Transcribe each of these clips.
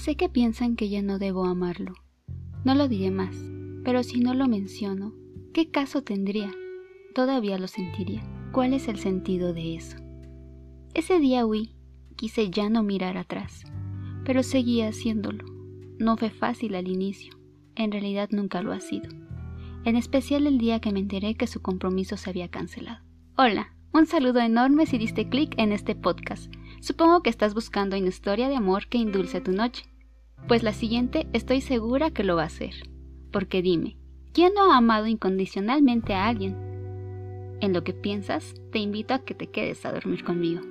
Sé que piensan que ya no debo amarlo. No lo diré más, pero si no lo menciono, ¿qué caso tendría? Todavía lo sentiría. ¿Cuál es el sentido de eso? Ese día huí, quise ya no mirar atrás, pero seguía haciéndolo. No fue fácil al inicio, en realidad nunca lo ha sido. En especial el día que me enteré que su compromiso se había cancelado. Hola, un saludo enorme si diste clic en este podcast. Supongo que estás buscando una historia de amor que indulce tu noche. Pues la siguiente estoy segura que lo va a hacer. Porque dime, ¿quién no ha amado incondicionalmente a alguien? En lo que piensas, te invito a que te quedes a dormir conmigo.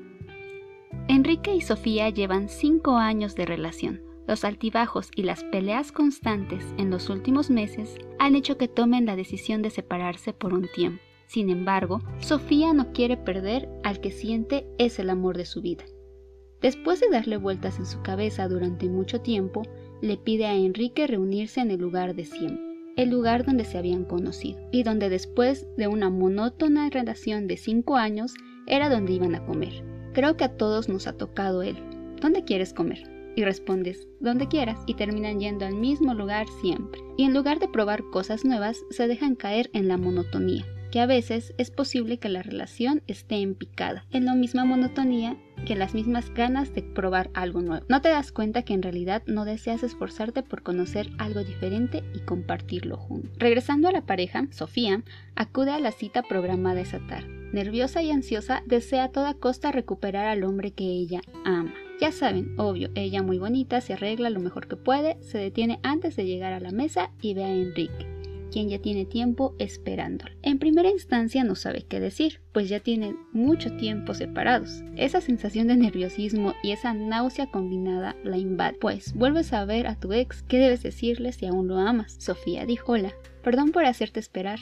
Enrique y Sofía llevan cinco años de relación. Los altibajos y las peleas constantes en los últimos meses han hecho que tomen la decisión de separarse por un tiempo. Sin embargo, Sofía no quiere perder al que siente es el amor de su vida. Después de darle vueltas en su cabeza durante mucho tiempo, le pide a Enrique reunirse en el lugar de siempre, el lugar donde se habían conocido, y donde después de una monótona relación de cinco años era donde iban a comer. Creo que a todos nos ha tocado él. ¿Dónde quieres comer? Y respondes, donde quieras, y terminan yendo al mismo lugar siempre. Y en lugar de probar cosas nuevas, se dejan caer en la monotonía que a veces es posible que la relación esté en picada, en la misma monotonía que las mismas ganas de probar algo nuevo. No te das cuenta que en realidad no deseas esforzarte por conocer algo diferente y compartirlo juntos. Regresando a la pareja, Sofía acude a la cita programada esa tarde. Nerviosa y ansiosa, desea a toda costa recuperar al hombre que ella ama. Ya saben, obvio, ella muy bonita, se arregla lo mejor que puede, se detiene antes de llegar a la mesa y ve a Enrique quien ya tiene tiempo esperándolo. En primera instancia no sabe qué decir, pues ya tienen mucho tiempo separados. Esa sensación de nerviosismo y esa náusea combinada la invade, pues vuelves a ver a tu ex, ¿qué debes decirle si aún lo amas? Sofía dijo, hola, perdón por hacerte esperar.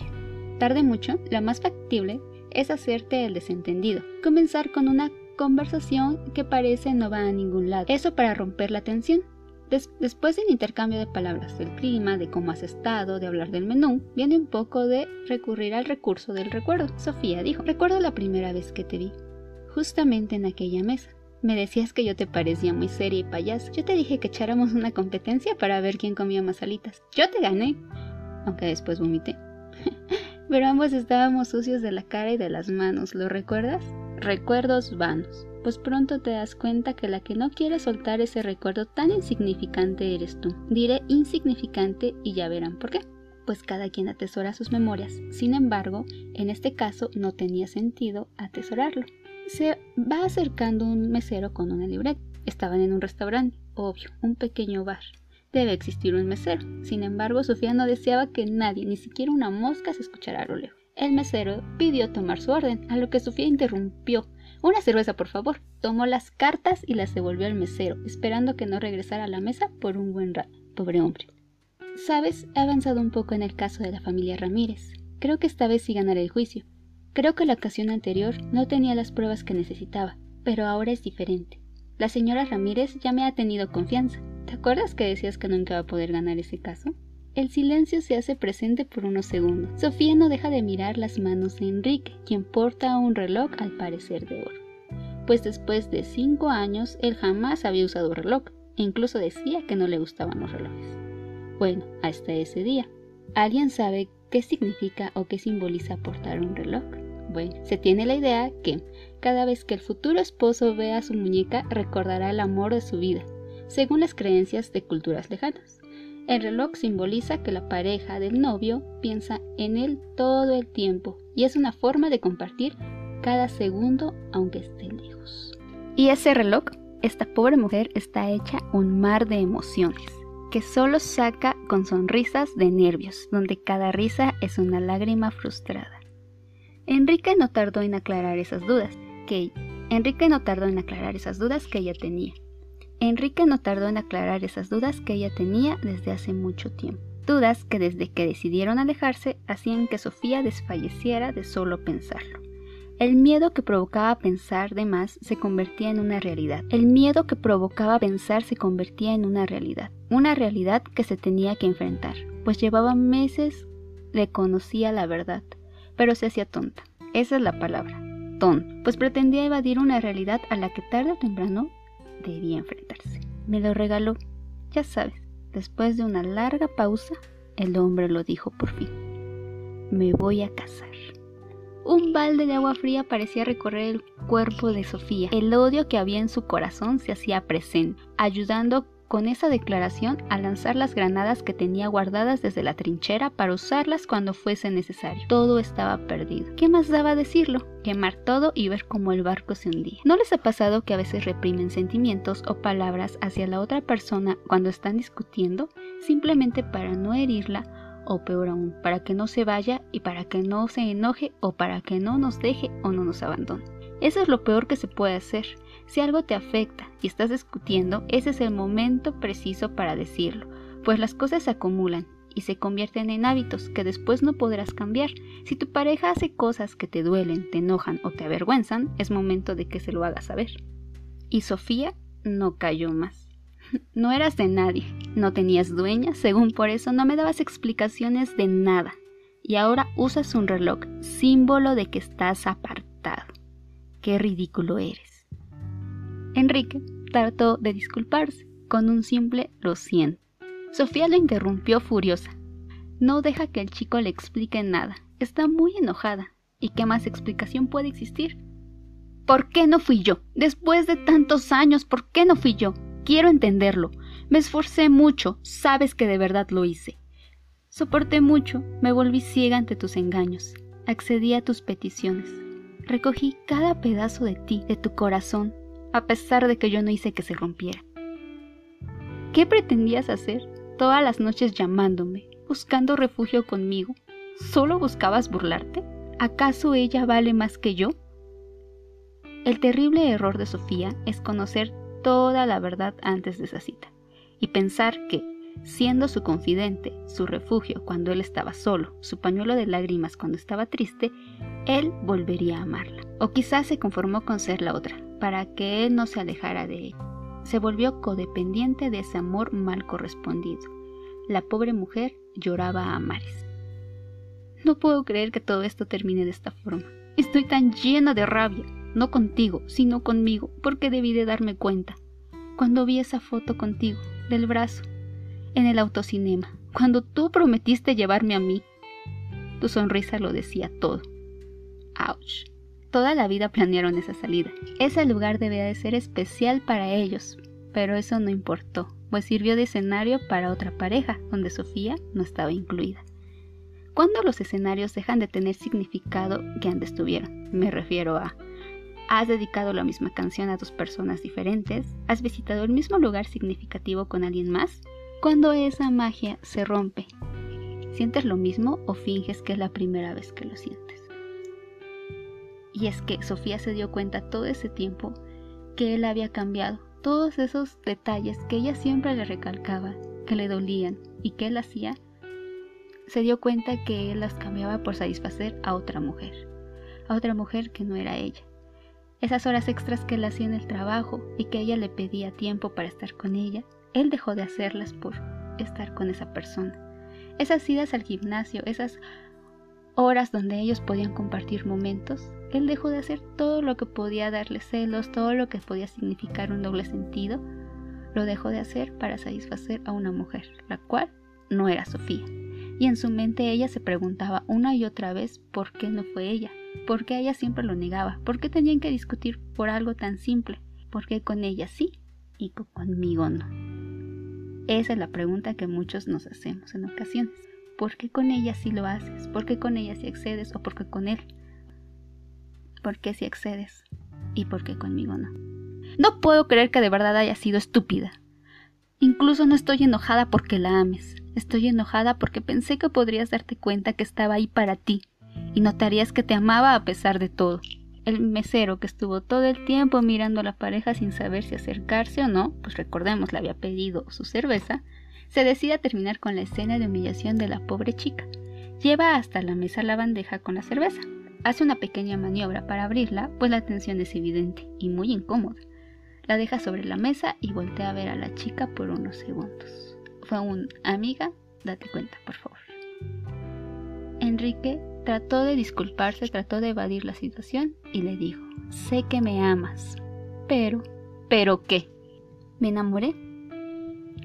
Tarde mucho, la más factible es hacerte el desentendido, comenzar con una conversación que parece no va a ningún lado. Eso para romper la tensión después del intercambio de palabras, del clima, de cómo has estado, de hablar del menú, viene un poco de recurrir al recurso del recuerdo. Sofía dijo, recuerdo la primera vez que te vi, justamente en aquella mesa. Me decías que yo te parecía muy seria y payasa. Yo te dije que echáramos una competencia para ver quién comía más alitas. Yo te gané, aunque después vomité. Pero ambos estábamos sucios de la cara y de las manos, ¿lo recuerdas? Recuerdos vanos pues pronto te das cuenta que la que no quiere soltar ese recuerdo tan insignificante eres tú. Diré insignificante y ya verán por qué. Pues cada quien atesora sus memorias. Sin embargo, en este caso no tenía sentido atesorarlo. Se va acercando un mesero con una libreta. Estaban en un restaurante, obvio, un pequeño bar. Debe existir un mesero. Sin embargo, Sofía no deseaba que nadie, ni siquiera una mosca, se escuchara a lo lejos. El mesero pidió tomar su orden, a lo que Sofía interrumpió una cerveza, por favor. Tomó las cartas y las devolvió al mesero, esperando que no regresara a la mesa por un buen rato. Pobre hombre. Sabes, he avanzado un poco en el caso de la familia Ramírez. Creo que esta vez sí ganaré el juicio. Creo que la ocasión anterior no tenía las pruebas que necesitaba, pero ahora es diferente. La señora Ramírez ya me ha tenido confianza. ¿Te acuerdas que decías que nunca va a poder ganar ese caso? El silencio se hace presente por unos segundos. Sofía no deja de mirar las manos de Enrique, quien porta un reloj al parecer de oro. Pues después de cinco años él jamás había usado reloj, e incluso decía que no le gustaban los relojes. Bueno, hasta ese día. ¿Alguien sabe qué significa o qué simboliza portar un reloj? Bueno, se tiene la idea que cada vez que el futuro esposo vea su muñeca recordará el amor de su vida, según las creencias de culturas lejanas. El reloj simboliza que la pareja del novio piensa en él todo el tiempo y es una forma de compartir cada segundo aunque esté lejos. Y ese reloj, esta pobre mujer está hecha un mar de emociones que solo saca con sonrisas de nervios, donde cada risa es una lágrima frustrada. Enrique no tardó en aclarar esas dudas que Enrique no tardó en aclarar esas dudas que ella tenía. Enrique no tardó en aclarar esas dudas que ella tenía desde hace mucho tiempo. Dudas que desde que decidieron alejarse hacían que Sofía desfalleciera de solo pensarlo. El miedo que provocaba pensar de más se convertía en una realidad. El miedo que provocaba pensar se convertía en una realidad. Una realidad que se tenía que enfrentar, pues llevaba meses le conocía la verdad, pero se hacía tonta. Esa es la palabra, tonta, pues pretendía evadir una realidad a la que tarde o temprano debía enfrentarse. Me lo regaló. Ya sabes, después de una larga pausa, el hombre lo dijo por fin. Me voy a casar. Un balde de agua fría parecía recorrer el cuerpo de Sofía. El odio que había en su corazón se hacía presente, ayudando con esa declaración a lanzar las granadas que tenía guardadas desde la trinchera para usarlas cuando fuese necesario. Todo estaba perdido. ¿Qué más daba decirlo? Quemar todo y ver cómo el barco se hundía. ¿No les ha pasado que a veces reprimen sentimientos o palabras hacia la otra persona cuando están discutiendo simplemente para no herirla o peor aún, para que no se vaya y para que no se enoje o para que no nos deje o no nos abandone? Eso es lo peor que se puede hacer. Si algo te afecta y estás discutiendo, ese es el momento preciso para decirlo, pues las cosas se acumulan y se convierten en hábitos que después no podrás cambiar. Si tu pareja hace cosas que te duelen, te enojan o te avergüenzan, es momento de que se lo hagas saber. Y Sofía no cayó más. No eras de nadie, no tenías dueña, según por eso no me dabas explicaciones de nada. Y ahora usas un reloj, símbolo de que estás apartado. Qué ridículo eres. Enrique trató de disculparse con un simple lo siento. Sofía lo interrumpió furiosa. No deja que el chico le explique nada. Está muy enojada. ¿Y qué más explicación puede existir? ¿Por qué no fui yo? Después de tantos años, ¿por qué no fui yo? Quiero entenderlo. Me esforcé mucho, sabes que de verdad lo hice. Soporté mucho, me volví ciega ante tus engaños. Accedí a tus peticiones. Recogí cada pedazo de ti, de tu corazón, a pesar de que yo no hice que se rompiera. ¿Qué pretendías hacer? Todas las noches llamándome, buscando refugio conmigo. ¿Solo buscabas burlarte? ¿Acaso ella vale más que yo? El terrible error de Sofía es conocer toda la verdad antes de esa cita y pensar que, siendo su confidente, su refugio cuando él estaba solo, su pañuelo de lágrimas cuando estaba triste, él volvería a amarla. O quizás se conformó con ser la otra, para que él no se alejara de ella. Se volvió codependiente de ese amor mal correspondido. La pobre mujer lloraba a mares. No puedo creer que todo esto termine de esta forma. Estoy tan llena de rabia, no contigo, sino conmigo, porque debí de darme cuenta. Cuando vi esa foto contigo, del brazo, en el autocinema, cuando tú prometiste llevarme a mí, tu sonrisa lo decía todo. Ouch. Toda la vida planearon esa salida. Ese lugar debía de ser especial para ellos, pero eso no importó, pues sirvió de escenario para otra pareja, donde Sofía no estaba incluida. ¿Cuándo los escenarios dejan de tener significado que antes tuvieron? Me refiero a ¿Has dedicado la misma canción a dos personas diferentes? ¿Has visitado el mismo lugar significativo con alguien más? Cuando esa magia se rompe, ¿sientes lo mismo o finges que es la primera vez que lo sientes? Y es que Sofía se dio cuenta todo ese tiempo que él había cambiado, todos esos detalles que ella siempre le recalcaba, que le dolían y que él hacía, se dio cuenta que él las cambiaba por satisfacer a otra mujer, a otra mujer que no era ella. Esas horas extras que él hacía en el trabajo y que ella le pedía tiempo para estar con ella, él dejó de hacerlas por estar con esa persona. Esas idas al gimnasio, esas horas donde ellos podían compartir momentos, él dejó de hacer todo lo que podía darle celos, todo lo que podía significar un doble sentido, lo dejó de hacer para satisfacer a una mujer, la cual no era Sofía. Y en su mente ella se preguntaba una y otra vez por qué no fue ella, por qué ella siempre lo negaba, por qué tenían que discutir por algo tan simple, por qué con ella sí y conmigo no. Esa es la pregunta que muchos nos hacemos en ocasiones. ¿Por qué con ella sí lo haces? ¿Por qué con ella sí accedes o por qué con él? ¿Por qué sí accedes y por qué conmigo no? No puedo creer que de verdad haya sido estúpida. Incluso no estoy enojada porque la ames. Estoy enojada porque pensé que podrías darte cuenta que estaba ahí para ti y notarías que te amaba a pesar de todo. El mesero que estuvo todo el tiempo mirando a la pareja sin saber si acercarse o no, pues recordemos le había pedido su cerveza, se decide a terminar con la escena de humillación de la pobre chica. Lleva hasta la mesa la bandeja con la cerveza. Hace una pequeña maniobra para abrirla, pues la tensión es evidente y muy incómoda. La deja sobre la mesa y voltea a ver a la chica por unos segundos. Fue un amiga, date cuenta, por favor. Enrique trató de disculparse, trató de evadir la situación y le dijo, sé que me amas, pero, ¿pero qué? ¿Me enamoré?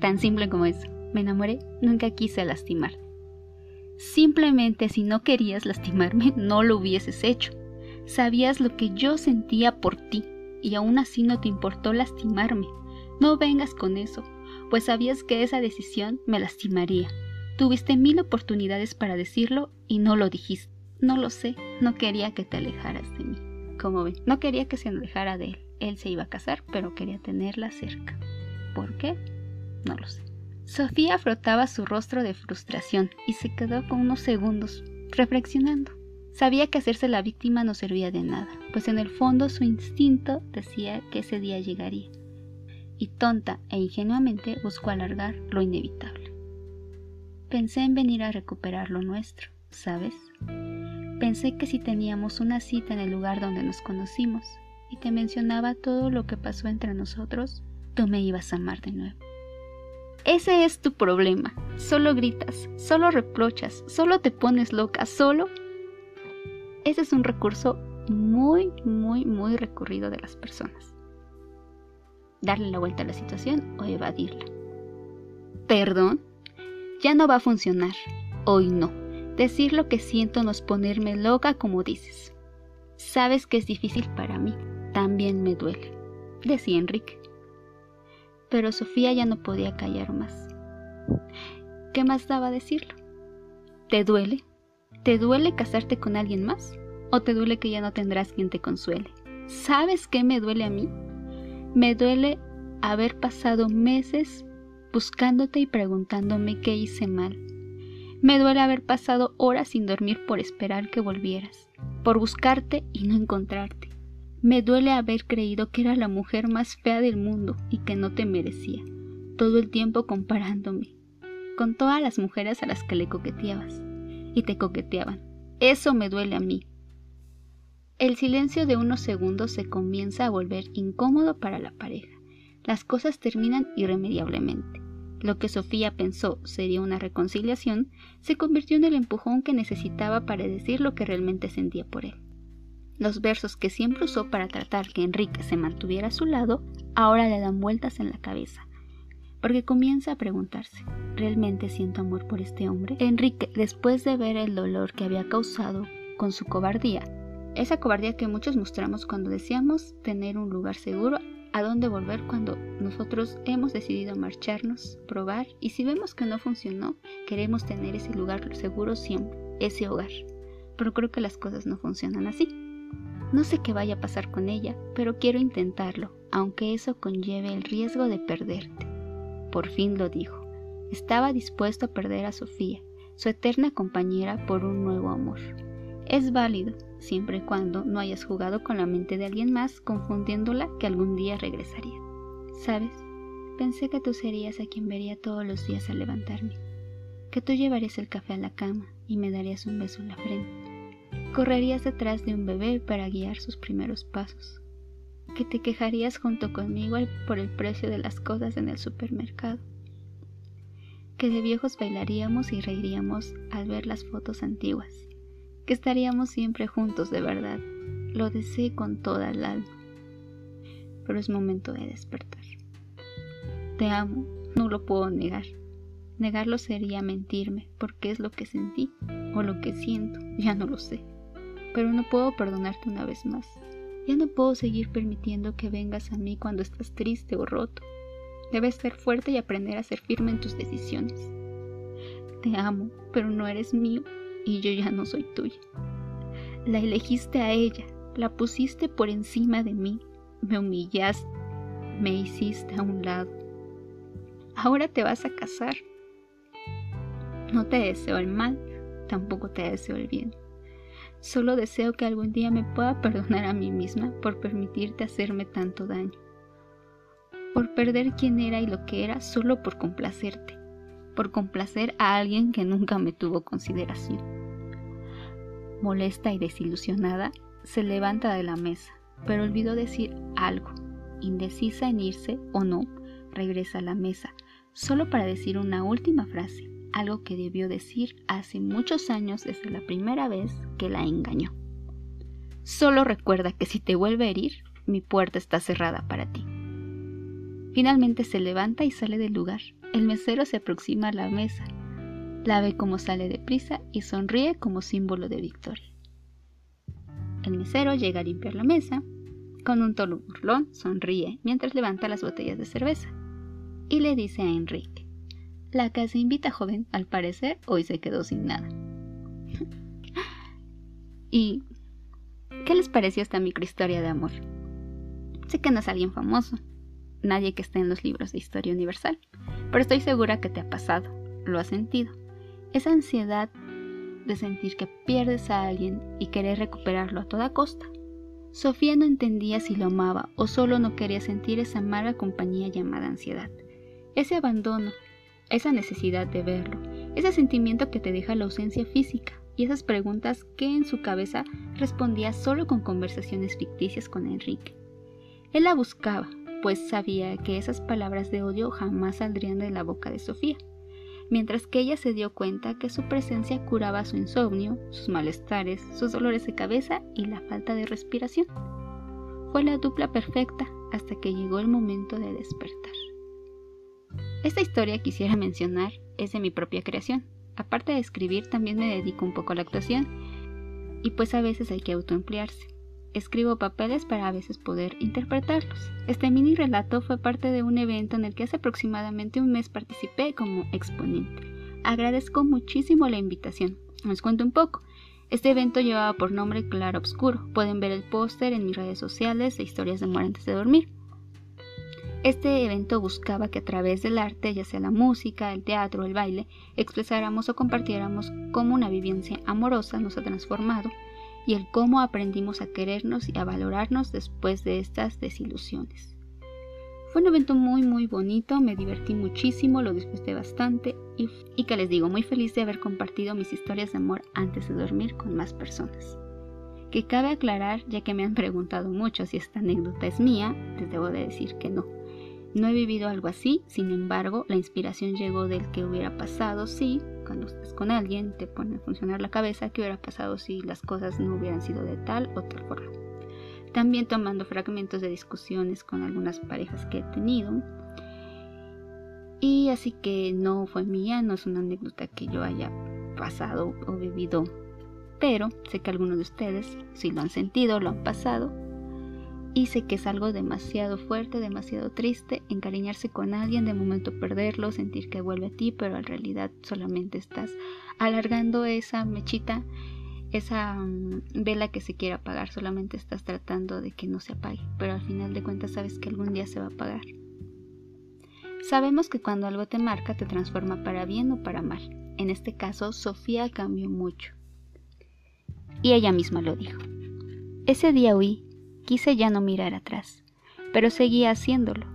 Tan simple como eso. Me enamoré, nunca quise lastimar. Simplemente si no querías lastimarme, no lo hubieses hecho. Sabías lo que yo sentía por ti y aún así no te importó lastimarme. No vengas con eso, pues sabías que esa decisión me lastimaría. Tuviste mil oportunidades para decirlo y no lo dijiste. No lo sé, no quería que te alejaras de mí. Como ven, no quería que se alejara de él. Él se iba a casar, pero quería tenerla cerca. ¿Por qué? No lo sé. Sofía frotaba su rostro de frustración y se quedó con unos segundos, reflexionando. Sabía que hacerse la víctima no servía de nada, pues en el fondo su instinto decía que ese día llegaría. Y tonta e ingenuamente buscó alargar lo inevitable. Pensé en venir a recuperar lo nuestro, ¿sabes? Pensé que si teníamos una cita en el lugar donde nos conocimos y te mencionaba todo lo que pasó entre nosotros, tú me ibas a amar de nuevo. Ese es tu problema. Solo gritas, solo reprochas, solo te pones loca, solo... Ese es un recurso muy, muy, muy recurrido de las personas. Darle la vuelta a la situación o evadirla. Perdón, ya no va a funcionar. Hoy no. Decir lo que siento no es ponerme loca como dices. Sabes que es difícil para mí. También me duele, decía Enrique pero Sofía ya no podía callar más. ¿Qué más daba decirlo? ¿Te duele? ¿Te duele casarte con alguien más? ¿O te duele que ya no tendrás quien te consuele? ¿Sabes qué me duele a mí? Me duele haber pasado meses buscándote y preguntándome qué hice mal. Me duele haber pasado horas sin dormir por esperar que volvieras, por buscarte y no encontrarte. Me duele haber creído que era la mujer más fea del mundo y que no te merecía, todo el tiempo comparándome con todas las mujeres a las que le coqueteabas y te coqueteaban. Eso me duele a mí. El silencio de unos segundos se comienza a volver incómodo para la pareja. Las cosas terminan irremediablemente. Lo que Sofía pensó sería una reconciliación se convirtió en el empujón que necesitaba para decir lo que realmente sentía por él. Los versos que siempre usó para tratar que Enrique se mantuviera a su lado, ahora le dan vueltas en la cabeza, porque comienza a preguntarse, ¿realmente siento amor por este hombre? Enrique, después de ver el dolor que había causado con su cobardía, esa cobardía que muchos mostramos cuando deseamos tener un lugar seguro a dónde volver cuando nosotros hemos decidido marcharnos, probar y si vemos que no funcionó, queremos tener ese lugar seguro siempre, ese hogar. Pero creo que las cosas no funcionan así. No sé qué vaya a pasar con ella, pero quiero intentarlo, aunque eso conlleve el riesgo de perderte. Por fin lo dijo. Estaba dispuesto a perder a Sofía, su eterna compañera, por un nuevo amor. Es válido, siempre y cuando no hayas jugado con la mente de alguien más, confundiéndola que algún día regresaría. ¿Sabes? Pensé que tú serías a quien vería todos los días al levantarme, que tú llevarías el café a la cama y me darías un beso en la frente correrías detrás de un bebé para guiar sus primeros pasos, que te quejarías junto conmigo por el precio de las cosas en el supermercado, que de viejos bailaríamos y reiríamos al ver las fotos antiguas, que estaríamos siempre juntos de verdad, lo deseé con toda el alma, pero es momento de despertar. Te amo, no lo puedo negar. Negarlo sería mentirme, porque es lo que sentí o lo que siento, ya no lo sé pero no puedo perdonarte una vez más. Ya no puedo seguir permitiendo que vengas a mí cuando estás triste o roto. Debes ser fuerte y aprender a ser firme en tus decisiones. Te amo, pero no eres mío y yo ya no soy tuya. La elegiste a ella, la pusiste por encima de mí, me humillaste, me hiciste a un lado. Ahora te vas a casar. No te deseo el mal, tampoco te deseo el bien. Solo deseo que algún día me pueda perdonar a mí misma por permitirte hacerme tanto daño, por perder quién era y lo que era solo por complacerte, por complacer a alguien que nunca me tuvo consideración. Molesta y desilusionada, se levanta de la mesa, pero olvidó decir algo. Indecisa en irse o no, regresa a la mesa, solo para decir una última frase algo que debió decir hace muchos años desde la primera vez que la engañó. Solo recuerda que si te vuelve a herir, mi puerta está cerrada para ti. Finalmente se levanta y sale del lugar, El mesero se aproxima a la mesa, la ve como sale deprisa y sonríe como símbolo de victoria. El mesero llega a limpiar la mesa, con un tono burlón sonríe mientras levanta las botellas de cerveza y le dice a Enrique, la casa invita joven, al parecer hoy se quedó sin nada. ¿Y qué les pareció esta microhistoria de amor? Sé que no es alguien famoso, nadie que esté en los libros de historia universal, pero estoy segura que te ha pasado, lo has sentido. Esa ansiedad de sentir que pierdes a alguien y querer recuperarlo a toda costa. Sofía no entendía si lo amaba o solo no quería sentir esa mala compañía llamada ansiedad. Ese abandono, esa necesidad de verlo, ese sentimiento que te deja la ausencia física y esas preguntas que en su cabeza respondía solo con conversaciones ficticias con Enrique. Él la buscaba, pues sabía que esas palabras de odio jamás saldrían de la boca de Sofía, mientras que ella se dio cuenta que su presencia curaba su insomnio, sus malestares, sus dolores de cabeza y la falta de respiración. Fue la dupla perfecta hasta que llegó el momento de despertar. Esta historia quisiera mencionar es de mi propia creación. Aparte de escribir, también me dedico un poco a la actuación y pues a veces hay que autoemplearse. Escribo papeles para a veces poder interpretarlos. Este mini relato fue parte de un evento en el que hace aproximadamente un mes participé como exponente. Agradezco muchísimo la invitación. Les cuento un poco. Este evento llevaba por nombre Claro Obscuro. Pueden ver el póster en mis redes sociales de historias de amor antes de dormir. Este evento buscaba que a través del arte, ya sea la música, el teatro, el baile, expresáramos o compartiéramos cómo una vivencia amorosa nos ha transformado y el cómo aprendimos a querernos y a valorarnos después de estas desilusiones. Fue un evento muy muy bonito, me divertí muchísimo, lo disfruté bastante y, y que les digo, muy feliz de haber compartido mis historias de amor antes de dormir con más personas. Que cabe aclarar, ya que me han preguntado mucho si esta anécdota es mía, les debo de decir que no. No he vivido algo así, sin embargo, la inspiración llegó del que hubiera pasado si, cuando estás con alguien, te pone a funcionar la cabeza, qué hubiera pasado si las cosas no hubieran sido de tal o tal forma. También tomando fragmentos de discusiones con algunas parejas que he tenido. Y así que no fue mía, no es una anécdota que yo haya pasado o vivido, pero sé que algunos de ustedes, si lo han sentido, lo han pasado y sé que es algo demasiado fuerte, demasiado triste, encariñarse con alguien, de momento perderlo, sentir que vuelve a ti, pero en realidad solamente estás alargando esa mechita, esa mm, vela que se quiere apagar, solamente estás tratando de que no se apague, pero al final de cuentas sabes que algún día se va a apagar. Sabemos que cuando algo te marca te transforma para bien o para mal. En este caso, Sofía cambió mucho. Y ella misma lo dijo. Ese día huí Quise ya no mirar atrás, pero seguía haciéndolo.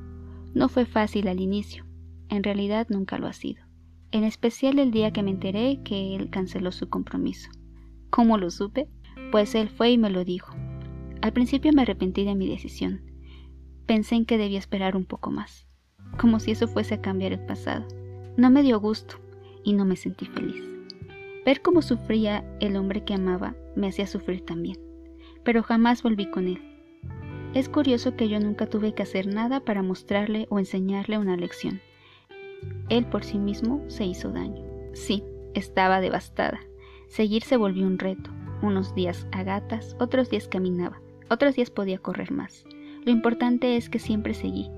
No fue fácil al inicio, en realidad nunca lo ha sido, en especial el día que me enteré que él canceló su compromiso. ¿Cómo lo supe? Pues él fue y me lo dijo. Al principio me arrepentí de mi decisión. Pensé en que debía esperar un poco más, como si eso fuese a cambiar el pasado. No me dio gusto y no me sentí feliz. Ver cómo sufría el hombre que amaba me hacía sufrir también, pero jamás volví con él. Es curioso que yo nunca tuve que hacer nada para mostrarle o enseñarle una lección. Él por sí mismo se hizo daño. Sí, estaba devastada. Seguir se volvió un reto. Unos días a gatas, otros días caminaba, otros días podía correr más. Lo importante es que siempre seguí.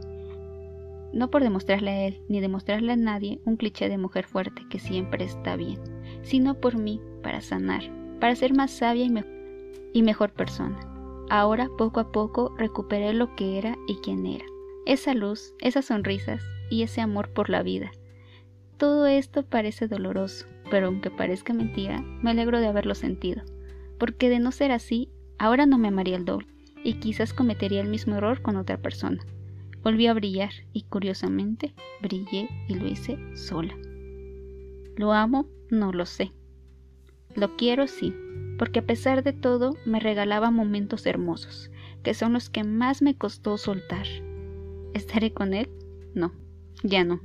No por demostrarle a él ni demostrarle a nadie un cliché de mujer fuerte que siempre está bien, sino por mí, para sanar, para ser más sabia y, y mejor persona. Ahora, poco a poco, recuperé lo que era y quién era. Esa luz, esas sonrisas y ese amor por la vida. Todo esto parece doloroso, pero aunque parezca mentira, me alegro de haberlo sentido, porque de no ser así, ahora no me amaría el doble, y quizás cometería el mismo error con otra persona. Volví a brillar y curiosamente brillé y lo hice sola. ¿Lo amo? No lo sé. Lo quiero sí, porque a pesar de todo me regalaba momentos hermosos, que son los que más me costó soltar. ¿Estaré con él? No, ya no.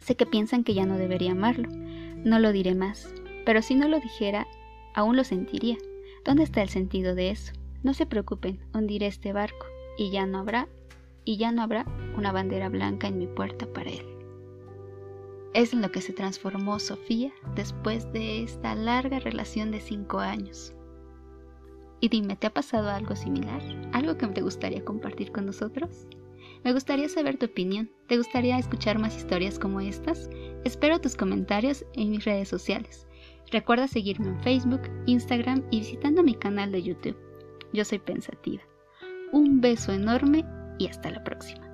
Sé que piensan que ya no debería amarlo, no lo diré más, pero si no lo dijera, aún lo sentiría. ¿Dónde está el sentido de eso? No se preocupen, hundiré este barco y ya no habrá y ya no habrá una bandera blanca en mi puerta para él. Es en lo que se transformó Sofía después de esta larga relación de cinco años. Y dime, ¿te ha pasado algo similar? ¿Algo que te gustaría compartir con nosotros? Me gustaría saber tu opinión. ¿Te gustaría escuchar más historias como estas? Espero tus comentarios en mis redes sociales. Recuerda seguirme en Facebook, Instagram y visitando mi canal de YouTube. Yo soy Pensativa. Un beso enorme y hasta la próxima.